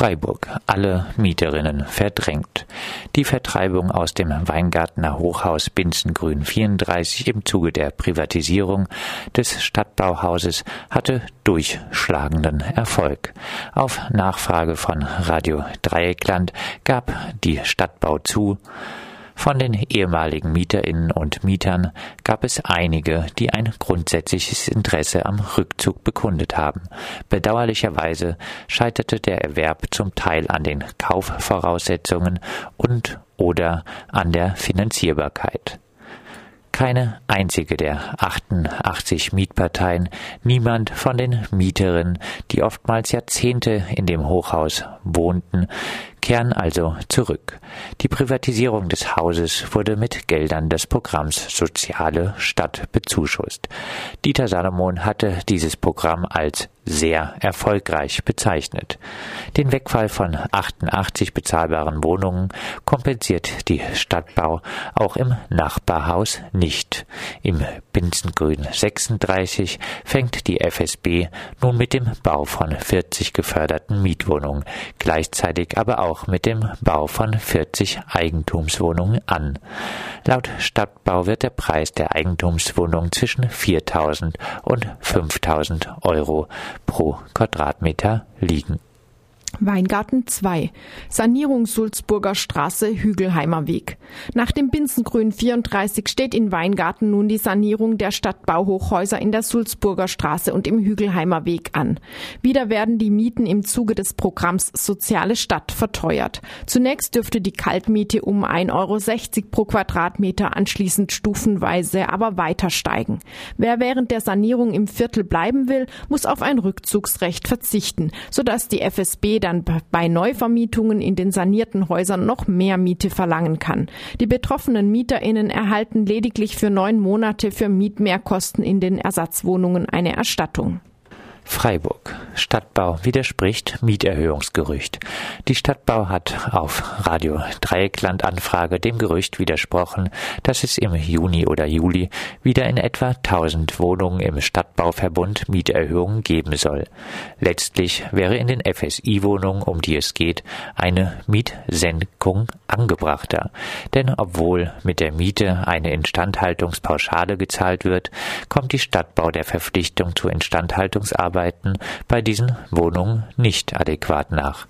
Freiburg. Alle Mieterinnen verdrängt. Die Vertreibung aus dem Weingartner Hochhaus Binzengrün 34 im Zuge der Privatisierung des Stadtbauhauses hatte durchschlagenden Erfolg. Auf Nachfrage von Radio Dreieckland gab die Stadtbau zu, von den ehemaligen Mieterinnen und Mietern gab es einige, die ein grundsätzliches Interesse am Rückzug bekundet haben. Bedauerlicherweise scheiterte der Erwerb zum Teil an den Kaufvoraussetzungen und oder an der Finanzierbarkeit keine einzige der 88 Mietparteien, niemand von den Mieterinnen, die oftmals Jahrzehnte in dem Hochhaus wohnten, kehren also zurück. Die Privatisierung des Hauses wurde mit Geldern des Programms Soziale Stadt bezuschusst. Dieter Salomon hatte dieses Programm als sehr erfolgreich bezeichnet. Den Wegfall von 88 bezahlbaren Wohnungen kompensiert die Stadtbau auch im Nachbarhaus nicht. Im Binzengrün 36 fängt die FSB nun mit dem Bau von 40 geförderten Mietwohnungen, gleichzeitig aber auch mit dem Bau von 40 Eigentumswohnungen an. Laut Stadtbau wird der Preis der Eigentumswohnung zwischen 4.000 und 5.000 Euro pro Quadratmeter liegen. Weingarten 2. Sanierung Sulzburger Straße, Hügelheimer Weg. Nach dem Binsengrün 34 steht in Weingarten nun die Sanierung der Stadtbauhochhäuser in der Sulzburger Straße und im Hügelheimer Weg an. Wieder werden die Mieten im Zuge des Programms Soziale Stadt verteuert. Zunächst dürfte die Kaltmiete um 1,60 Euro pro Quadratmeter anschließend stufenweise aber weiter steigen. Wer während der Sanierung im Viertel bleiben will, muss auf ein Rückzugsrecht verzichten, sodass die FSB dann bei Neuvermietungen in den sanierten Häusern noch mehr Miete verlangen kann. Die betroffenen MieterInnen erhalten lediglich für neun Monate für Mietmehrkosten in den Ersatzwohnungen eine Erstattung. Freiburg. Stadtbau widerspricht Mieterhöhungsgerücht. Die Stadtbau hat auf Radio Dreieckland Anfrage dem Gerücht widersprochen, dass es im Juni oder Juli wieder in etwa 1000 Wohnungen im Stadtbauverbund Mieterhöhungen geben soll. Letztlich wäre in den FSI-Wohnungen, um die es geht, eine Mietsenkung angebrachter. Denn obwohl mit der Miete eine Instandhaltungspauschale gezahlt wird, kommt die Stadtbau der Verpflichtung zur Instandhaltungsarbeit Arbeiten bei diesen Wohnungen nicht adäquat nach.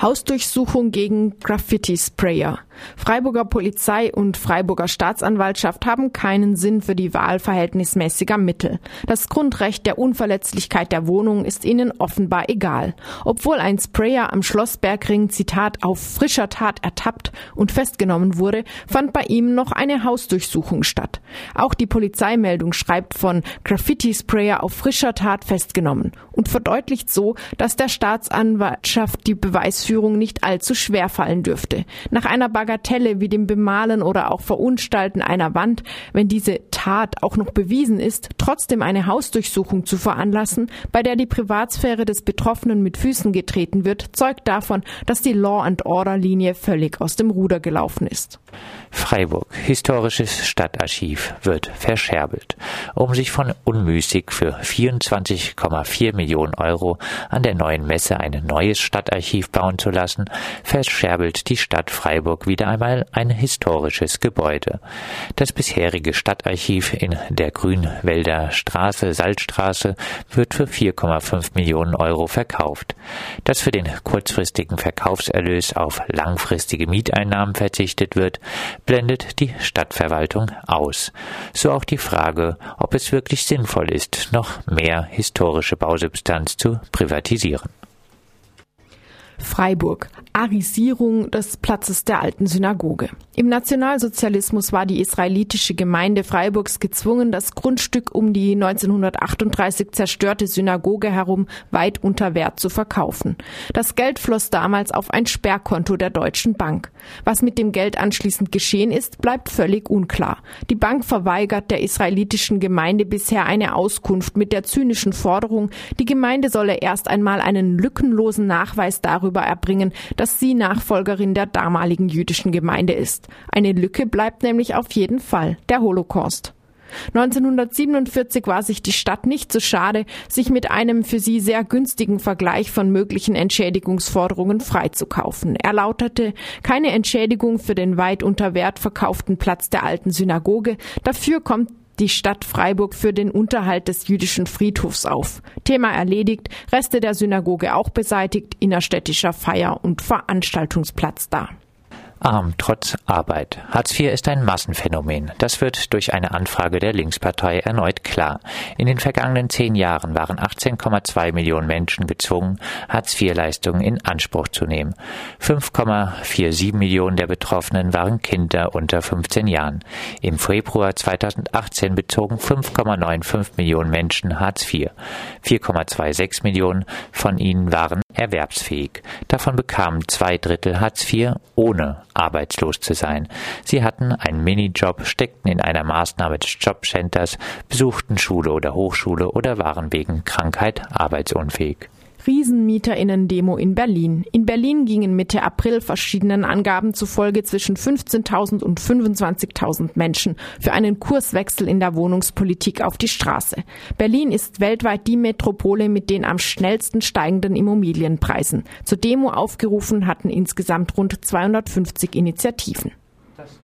Hausdurchsuchung gegen Graffiti-Sprayer. Freiburger Polizei und Freiburger Staatsanwaltschaft haben keinen Sinn für die Wahl verhältnismäßiger Mittel. Das Grundrecht der Unverletzlichkeit der Wohnung ist ihnen offenbar egal. Obwohl ein Sprayer am Schlossbergring, Zitat, auf frischer Tat ertappt und festgenommen wurde, fand bei ihm noch eine Hausdurchsuchung statt. Auch die Polizeimeldung schreibt von Graffiti-Sprayer auf frischer Tat festgenommen und verdeutlicht so, dass der Staatsanwaltschaft die Beweisführung nicht allzu schwer fallen dürfte. Nach einer Bagatelle wie dem Bemalen oder auch Verunstalten einer Wand, wenn diese Tat auch noch bewiesen ist, trotzdem eine Hausdurchsuchung zu veranlassen, bei der die Privatsphäre des Betroffenen mit Füßen getreten wird, zeugt davon, dass die Law and Order Linie völlig aus dem Ruder gelaufen ist. Freiburg, historisches Stadtarchiv, wird verscherbelt, um sich von unmüßig für 24,4 Millionen Euro an der neuen Messe ein neues Stadtarchiv bauen zu lassen, verscherbelt die Stadt Freiburg wieder einmal ein historisches Gebäude. Das bisherige Stadtarchiv in der Grünwälder Straße, Salzstraße, wird für 4,5 Millionen Euro verkauft. Dass für den kurzfristigen Verkaufserlös auf langfristige Mieteinnahmen verzichtet wird, blendet die Stadtverwaltung aus. So auch die Frage, ob es wirklich sinnvoll ist, noch mehr historische Bausubstanz zu privatisieren. Freiburg. Arisierung des Platzes der alten Synagoge. Im Nationalsozialismus war die israelitische Gemeinde Freiburgs gezwungen, das Grundstück um die 1938 zerstörte Synagoge herum weit unter Wert zu verkaufen. Das Geld floss damals auf ein Sperrkonto der Deutschen Bank. Was mit dem Geld anschließend geschehen ist, bleibt völlig unklar. Die Bank verweigert der israelitischen Gemeinde bisher eine Auskunft mit der zynischen Forderung, die Gemeinde solle erst einmal einen lückenlosen Nachweis darüber erbringen, dass dass sie Nachfolgerin der damaligen jüdischen Gemeinde ist. Eine Lücke bleibt nämlich auf jeden Fall der Holocaust. 1947 war sich die Stadt nicht zu so schade, sich mit einem für sie sehr günstigen Vergleich von möglichen Entschädigungsforderungen freizukaufen. Er lautete keine Entschädigung für den weit unter Wert verkauften Platz der alten Synagoge, dafür kommt die Stadt Freiburg für den Unterhalt des jüdischen Friedhofs auf. Thema erledigt, Reste der Synagoge auch beseitigt, innerstädtischer Feier- und Veranstaltungsplatz da. Arm trotz Arbeit. Hartz IV ist ein Massenphänomen. Das wird durch eine Anfrage der Linkspartei erneut klar. In den vergangenen zehn Jahren waren 18,2 Millionen Menschen gezwungen, Hartz-IV-Leistungen in Anspruch zu nehmen. 5,47 Millionen der Betroffenen waren Kinder unter 15 Jahren. Im Februar 2018 bezogen 5,95 Millionen Menschen Hartz IV. 4,26 Millionen von ihnen waren erwerbsfähig. Davon bekamen zwei Drittel Hartz IV, ohne arbeitslos zu sein. Sie hatten einen Minijob, steckten in einer Maßnahme des Jobcenters, besuchten Schule oder Hochschule oder waren wegen Krankheit arbeitsunfähig. Riesenmieterinnen-Demo in Berlin. In Berlin gingen Mitte April verschiedenen Angaben zufolge zwischen 15.000 und 25.000 Menschen für einen Kurswechsel in der Wohnungspolitik auf die Straße. Berlin ist weltweit die Metropole mit den am schnellsten steigenden Immobilienpreisen. Zur Demo aufgerufen hatten insgesamt rund 250 Initiativen.